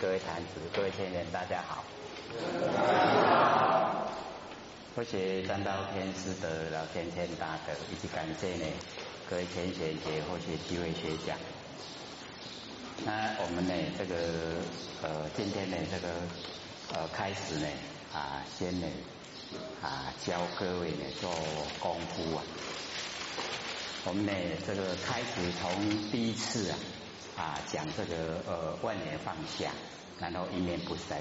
各位坛子、各位天人，大家好。或许三道天师的老天天大德，以及感谢呢各位天贤姐或许机会学讲。那我们呢这个呃今天呢这个呃开始呢啊先呢啊教各位呢做功夫啊。我们呢这个开始从第一次啊。啊，讲这个呃万年放下，然后一念不生，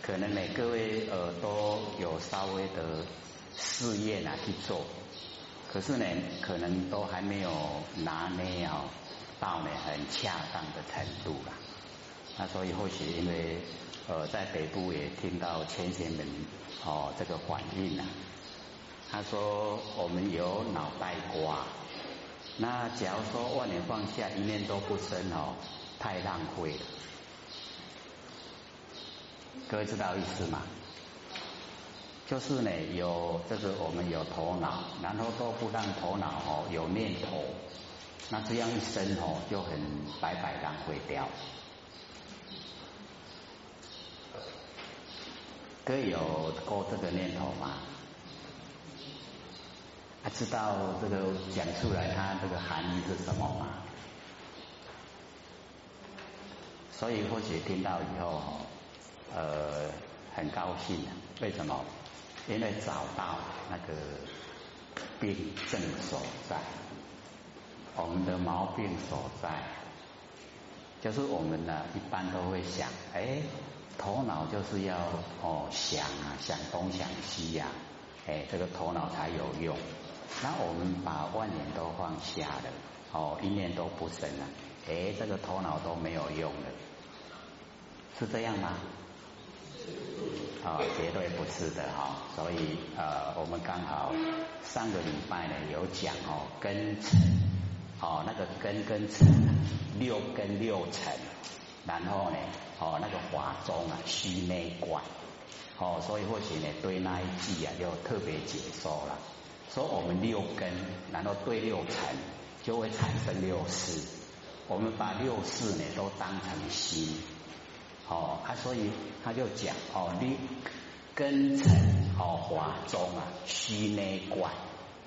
可能呢各位呃都有稍微的试验啊去做，可是呢可能都还没有拿捏哦到呢很恰当的程度啦。那所以或许因为呃在北部也听到千贤们哦这个反应啊，他说我们有脑袋瓜。那假如说万年放下，一念都不生哦，太浪费了。各位知道意思吗？就是呢，有这个我们有头脑，然后都不让头脑哦有念头，那这样一生哦就很白白浪费掉。各位有过这个念头吗？他知道这个讲出来，他这个含义是什么吗？所以或许听到以后，呃，很高兴。为什么？因为找到那个病症所在，我们的毛病所在，就是我们呢一般都会想，哎，头脑就是要哦想啊想东想西呀，哎，这个头脑才有用。那我们把万年都放下了，哦，一念都不生了，哎，这个头脑都没有用了，是这样吗？啊，绝对不是的哈。所以呃，我们刚好上个礼拜呢有讲哦，根尘，哦，那个根跟尘，六根六尘，然后呢，哦，那个华中啊，虚内观，哦，所以或许呢，对那一季啊，就特别解说了。说我们六根，然后对六尘，就会产生六识。我们把六识呢都当成心，哦，啊，所以他就讲哦，你根尘哦华中啊虚内观，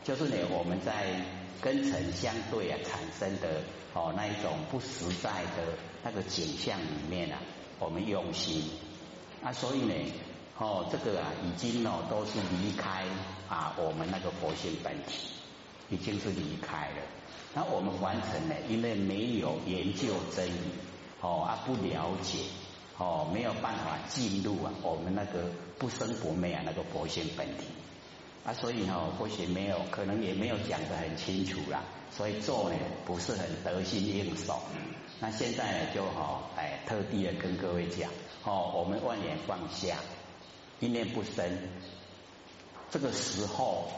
就是呢我们在根尘相对啊产生的哦那一种不实在的那个景象里面啊，我们用心啊，所以呢。哦，这个啊，已经哦都是离开啊我们那个佛性本体，已经是离开了。那我们完成了，因为没有研究真理，哦啊不了解，哦没有办法进入啊我们那个不生不灭啊那个佛性本体啊，所以哦或许没有，可能也没有讲得很清楚啦，所以做呢不是很得心应手。那现在呢就好，哎特地的跟各位讲，哦我们万年放下。一念不生，这个时候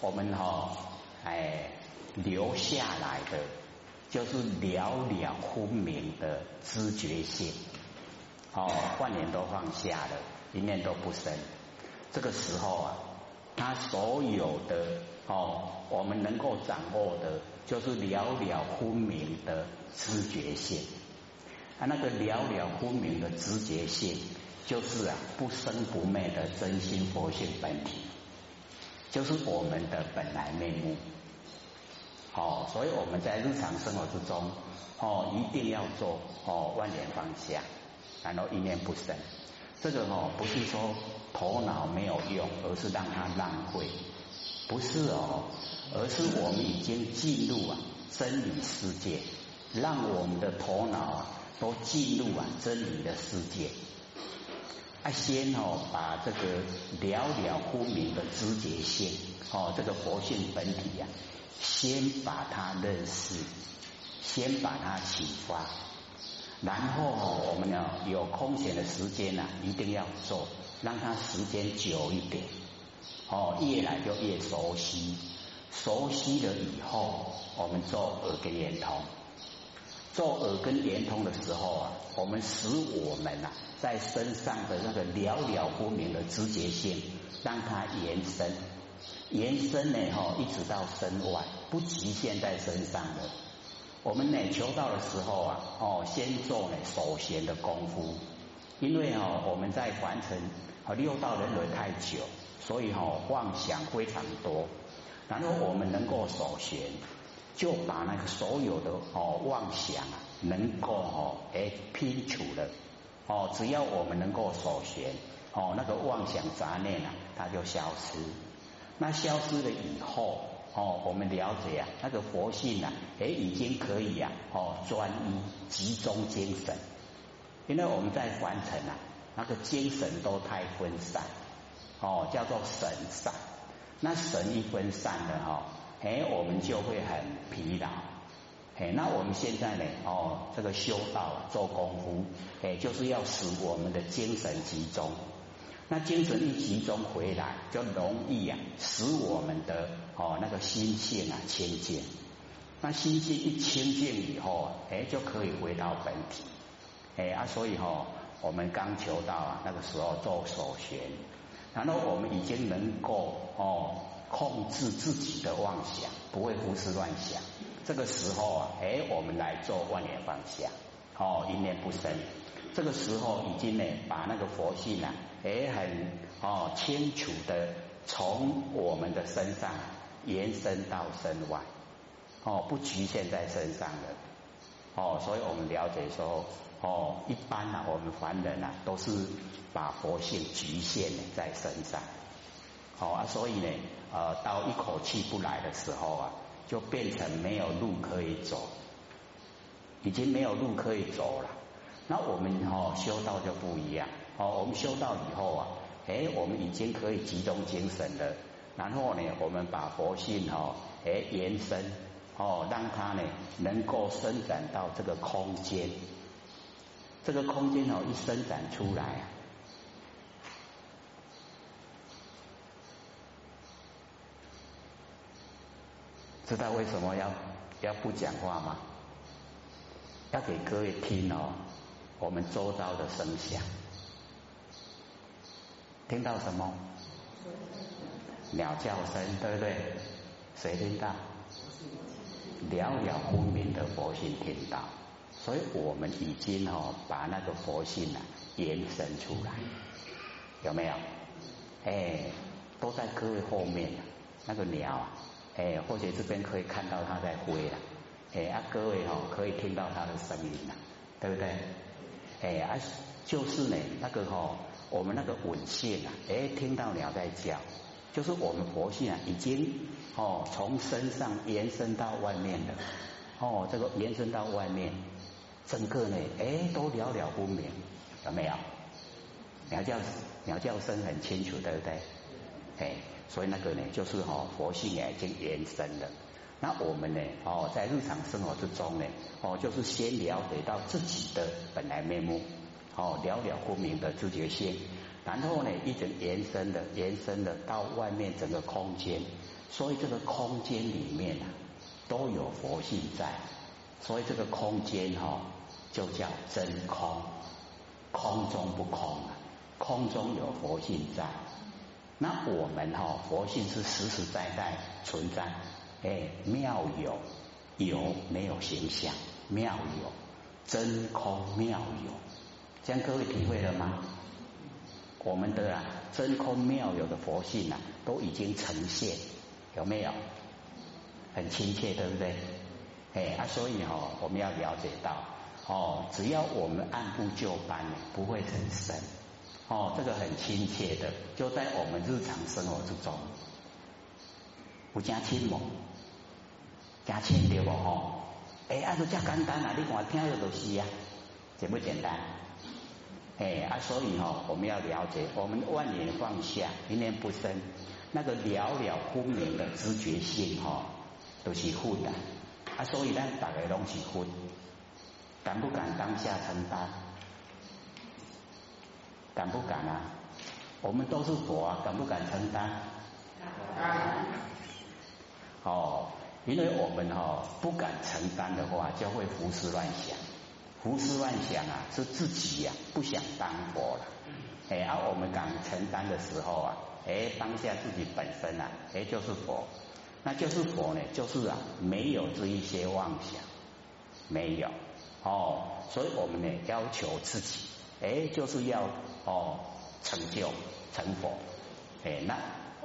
我们哈哎留下来的，就是了了分明的知觉性，哦，万年都放下了，一念都不生。这个时候啊，他所有的哦，我们能够掌握的，就是了了分明的知觉性，啊，那个了了分明的知觉性。就是啊，不生不灭的真心佛性本体，就是我们的本来面目。哦，所以我们在日常生活之中，哦，一定要做哦万年放下，然后一念不生。这个哦，不是说头脑没有用，而是让它浪费，不是哦，而是我们已经进入啊真理世界，让我们的头脑啊都进入啊真理的世界。啊，先哦，把这个寥寥分明的知觉性，哦，这个佛性本体呀，先把它认识，先把它启发，然后，我们呢有空闲的时间呢，一定要做，让它时间久一点，哦，越来就越熟悉，熟悉了以后，我们做耳根圆通。做耳根连通的时候啊，我们使我们呐在身上的那个寥寥不明的知觉性，让它延伸，延伸呢哈，一直到身外，不局限在身上的。我们呢求道的时候啊，哦，先做呢守闲的功夫，因为哦我们在凡尘和六道轮回太久，所以哦妄想非常多。然后我们能够守闲，就把那个所有的哦妄想啊，能够哦哎拼除了哦，只要我们能够守闲哦，那个妄想杂念啊，它就消失。那消失了以后哦，我们了解啊，那个佛性啊，哎已经可以啊哦专一集中精神，因为我们在凡尘啊，那个精神都太分散哦，叫做神散。那神一分散了哈，哎，我们就会很疲劳，哎，那我们现在呢，哦，这个修道做功夫，哎，就是要使我们的精神集中。那精神一集中回来，就容易啊，使我们的哦那个心性啊清净。那心性一清净以后，哎，就可以回到本体。哎啊，所以哈，我们刚求道啊，那个时候做手旋。然后我们已经能够哦控制自己的妄想，不会胡思乱想。这个时候啊，哎，我们来做万念放下，哦，一念不生。这个时候已经呢，把那个佛性啊，哎，很哦清楚的从我们的身上延伸到身外，哦，不局限在身上了。哦，所以我们了解说。哦，一般呢，我们凡人啊，都是把佛性局限在身上，好啊，所以呢，呃，到一口气不来的时候啊，就变成没有路可以走，已经没有路可以走了。那我们哦修道就不一样，哦，我们修道以后啊，哎，我们已经可以集中精神了，然后呢，我们把佛性哦，哎延伸，哦，让它呢能够伸展到这个空间。这个空间哦，一伸展出来，知道为什么要要不讲话吗？要给各位听哦，我们周遭的声响，听到什么？鸟叫声，对不对？谁听到？寥寥无名的佛性听到。所以我们已经哦把那个佛性啊延伸出来，有没有？哎，都在各位后面那个鸟啊，哎，或者这边可以看到他在飞了，哎啊，各位哦可以听到他的声音了，对不对？哎啊，就是呢那个哦，我们那个稳性啊，哎，听到鸟在叫，就是我们佛性啊已经哦从身上延伸到外面的，哦，这个延伸到外面。整个呢，哎，都了了分明，有没有？鸟叫鸟叫声很清楚，对不对？哎，所以那个呢，就是哈佛性已经延伸了。那我们呢，哦，在日常生活之中呢，哦，就是先了解到自己的本来面目，哦，了了分明的自觉性，然后呢，一直延伸的延伸的到外面整个空间，所以这个空间里面啊，都有佛性在，所以这个空间哈。就叫真空，空中不空啊，空中有佛性在。那我们哈佛性是实实在在存在，哎，妙有有没有形象？妙有真空妙有，这样各位体会了吗？我们的啊真空妙有的佛性啊，都已经呈现，有没有？很亲切，对不对？哎啊，所以哈我们要了解到。哦，只要我们按部就班，不会很深。哦，这个很亲切的，就在我们日常生活之中，不加亲嘛，加亲对不？吼，哎，啊，都加简单啊，你看听的都是啊，简不简单？哎，啊，所以哈，我们要了解，我们万念放下，一念不生，那个了了分明的知觉性哈，都是混的。啊，所以咱大家拢是混。敢不敢当下承担？敢不敢啊？我们都是佛啊，敢不敢承担？敢。哦，因为我们哈不敢承担的话，就会胡思乱想。胡思乱想啊，是自己呀不想当佛了。哎，而我们敢承担的时候啊，哎，当下自己本身啊，哎就是佛，那就是佛呢，就是啊没有这一些妄想。没有哦，所以我们呢要求自己，哎，就是要哦成就成佛，哎，那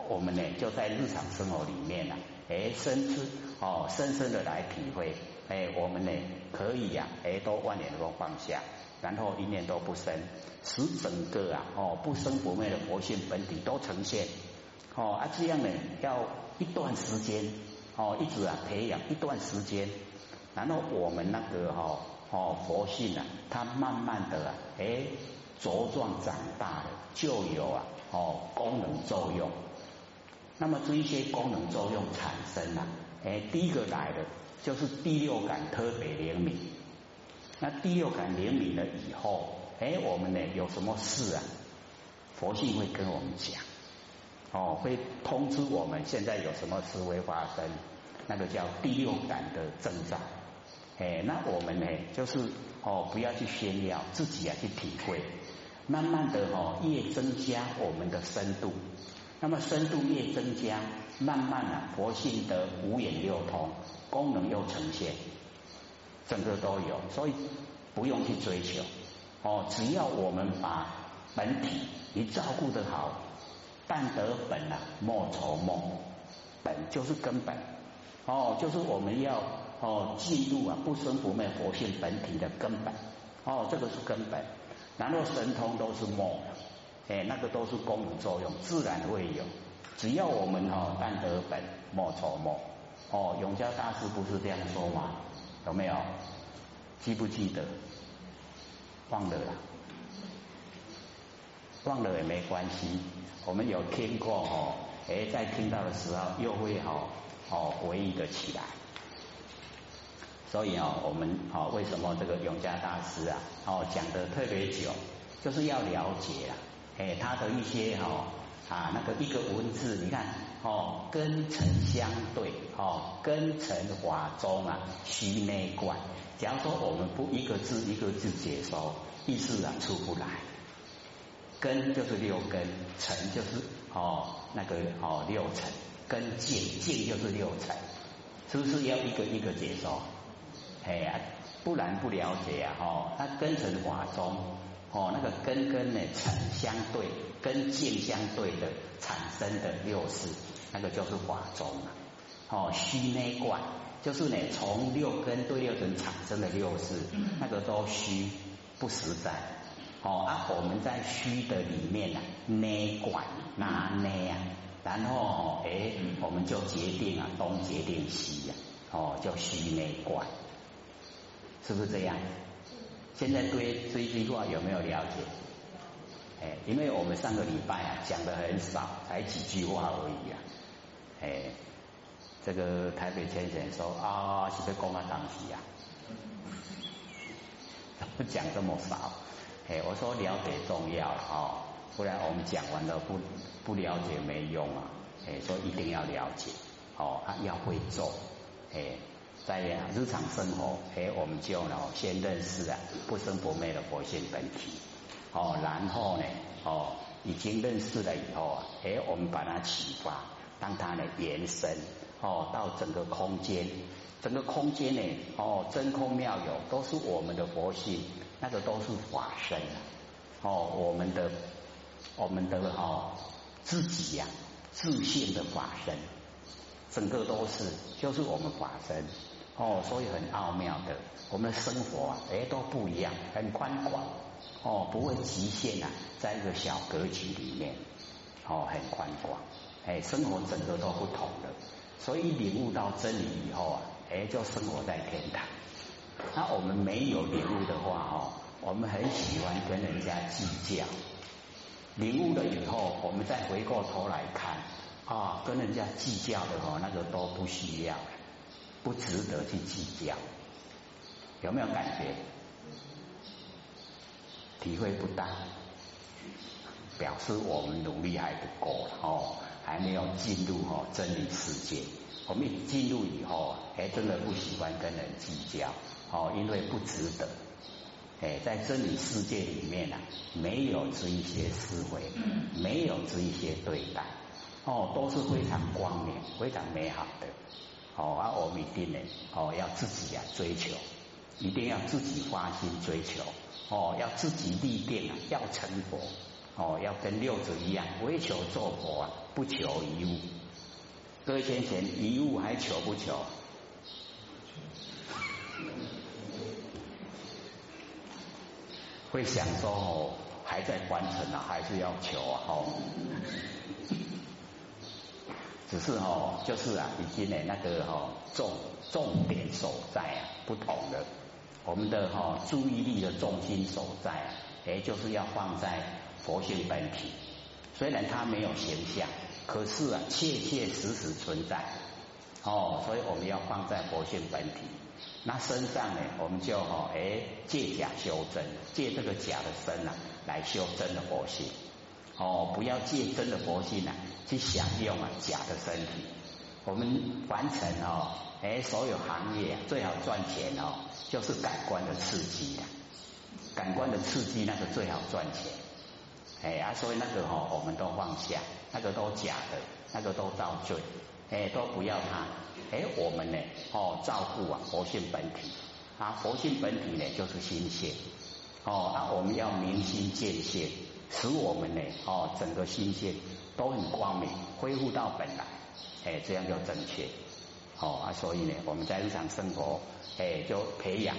我们呢就在日常生活里面呢，哎，深知哦，深深的来体会，哎，我们呢可以呀，哎，都万念都放下，然后一念都不生，使整个啊哦不生不灭的佛性本体都呈现，哦啊这样呢要一段时间，哦一直啊培养一段时间。然后我们那个哈哦佛性啊，它慢慢的啊，哎茁壮长大了，就有啊哦功能作用。那么这一些功能作用产生了，哎第一个来的就是第六感特别灵敏。那第六感灵敏了以后，哎我们呢有什么事啊，佛性会跟我们讲，哦会通知我们现在有什么事会发生，那个叫第六感的增长。哎，那我们呢，就是哦，不要去炫耀，自己啊去体会，慢慢的哦，越增加我们的深度，那么深度越增加，慢慢啊，佛性的五眼六通功能又呈现，整个都有，所以不用去追求。哦，只要我们把本体你照顾得好，但得本啊，莫愁梦，本就是根本。哦，就是我们要。哦，进入啊不生不灭佛性本体的根本，哦，这个是根本。然后神通都是末，哎，那个都是功能作用，自然会有。只要我们哦，但得本莫愁末。哦，永嘉大师不是这样说吗？有没有？记不记得？忘了啦，忘了也没关系。我们有听过哦，哎，在听到的时候又会哦哦回忆的起来。所以啊，我们啊，为什么这个永嘉大师啊，哦讲的特别久，就是要了解啊，哎，他的一些哈啊那个一个文字，你看哦，根尘相对哦，根尘法中啊，虚内观。假如说我们不一个字一个字解说，意思啊出不来。根就是六根，尘就是哦那个哦六尘，根境境就是六尘，是不是要一个一个解说？哎呀，不然不了解啊！哦，那根尘法中，哦，那个根根呢，尘相对，跟境相对的产生的六识，那个就是法中啊。哦，虚内观，就是呢，从六根对六尘产生的六识，那个都虚，不实在。哦，啊，我们在虚的里面啊，内观拿内啊，然后哎，我们就决定啊，东决定西呀，哦，叫虚内观。是不是这样？现在对这一句话有没有了解？哎，因为我们上个礼拜啊讲的很少，才几句话而已啊。哎，这个台北先生说啊，是被公安当起呀，不 讲这么少。哎，我说了解重要哦，不然我们讲完了不不了解没用啊。哎，说一定要了解哦，要会做，哎。在日常生活，哎，我们就呢先认识啊不生不灭的佛性本体，哦，然后呢，哦，已经认识了以后啊，哎，我们把它启发，让它呢延伸，哦，到整个空间，整个空间呢，哦，真空妙有，都是我们的佛性，那个都是法身，哦，我们的，我们的哦自己呀，自信的法身，整个都是，就是我们法身。哦，所以很奥妙的，我们的生活啊，哎，都不一样，很宽广，哦，不会局限啊，在一个小格局里面，哦，很宽广，哎，生活整个都不同的，所以领悟到真理以后啊，哎，就生活在天堂。那我们没有领悟的话，哦，我们很喜欢跟人家计较。领悟了以后，我们再回过头来看，啊，跟人家计较的话，那个都不需要。不值得去计较，有没有感觉？体会不大，表示我们努力还不够哦，还没有进入哦真理世界。我们进入以后，哎，真的不喜欢跟人计较哦，因为不值得。哎，在真理世界里面啊，没有这一些思维，没有这一些对待，哦，都是非常光明、非常美好的。哦，啊，我们一定呢，哦，要自己啊追求，一定要自己发心追求哦，要自己立定啊，要成佛哦，要跟六祖一样，唯求做佛啊，不求一物。各位先贤，一物还求不求？会想说哦，还在完成啊，还是要求啊？哦，只是哦，就是啊，已经呢那个哈重重点所在啊不同的。我们的哈注意力的重心所在啊，哎，就是要放在佛性本体。虽然它没有形象，可是啊，切切实实存在。哦，所以我们要放在佛性本体。那身上呢，我们就哈哎借假修真，借这个假的身啊来修真的佛性。哦，不要借真的佛性啊去享用啊假的身体。我们凡尘哦，哎，所有行业最好赚钱哦，就是感官的刺激啊，感官的刺激那个最好赚钱。哎啊，所以那个哦，我们都放下，那个都假的，那个都造罪，哎，都不要它。哎，我们呢？哦，照顾啊，佛性本体啊，佛性本体呢就是心性哦。那我们要明心见性，使我们呢哦，整个心性都很光明，恢复到本来，哎，这样就正确哦啊。所以呢，我们在日常生活，哎，就培养。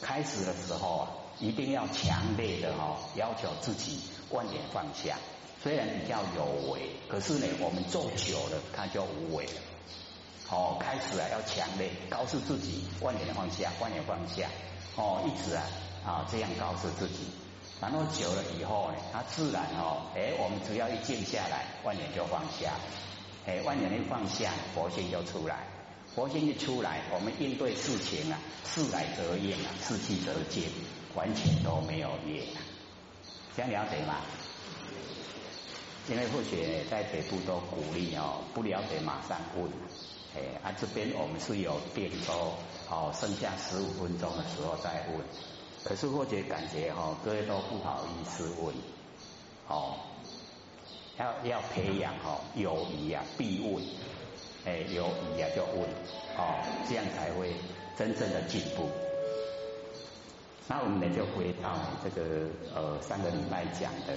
开始的时候啊，一定要强烈的哦，要求自己观点放下。虽然比较有为，可是呢，我们做久了，它就无为了。哦，开始啊要强烈告诉自己，观点放下，观点放下，哦，一直啊啊这样告诉自己，然后久了以后呢，它自然哦，哎，我们只要一静下来，万年就放下，哎，万年一放下，佛性就出来，佛性一出来，我们应对事情啊，事来则应啊，事去则见，完全都没有业，这样了解吗？因为或许在北部都鼓励哦，不了解马上问。哎，啊，这边我们是有电说，哦，剩下十五分钟的时候再问。可是或者感觉哈，各位都不好意思问，哦，要要培养哈友谊啊，必问，哎，友谊啊就问，哦，这样才会真正的进步。那我们呢就回到这个呃上个礼拜讲的。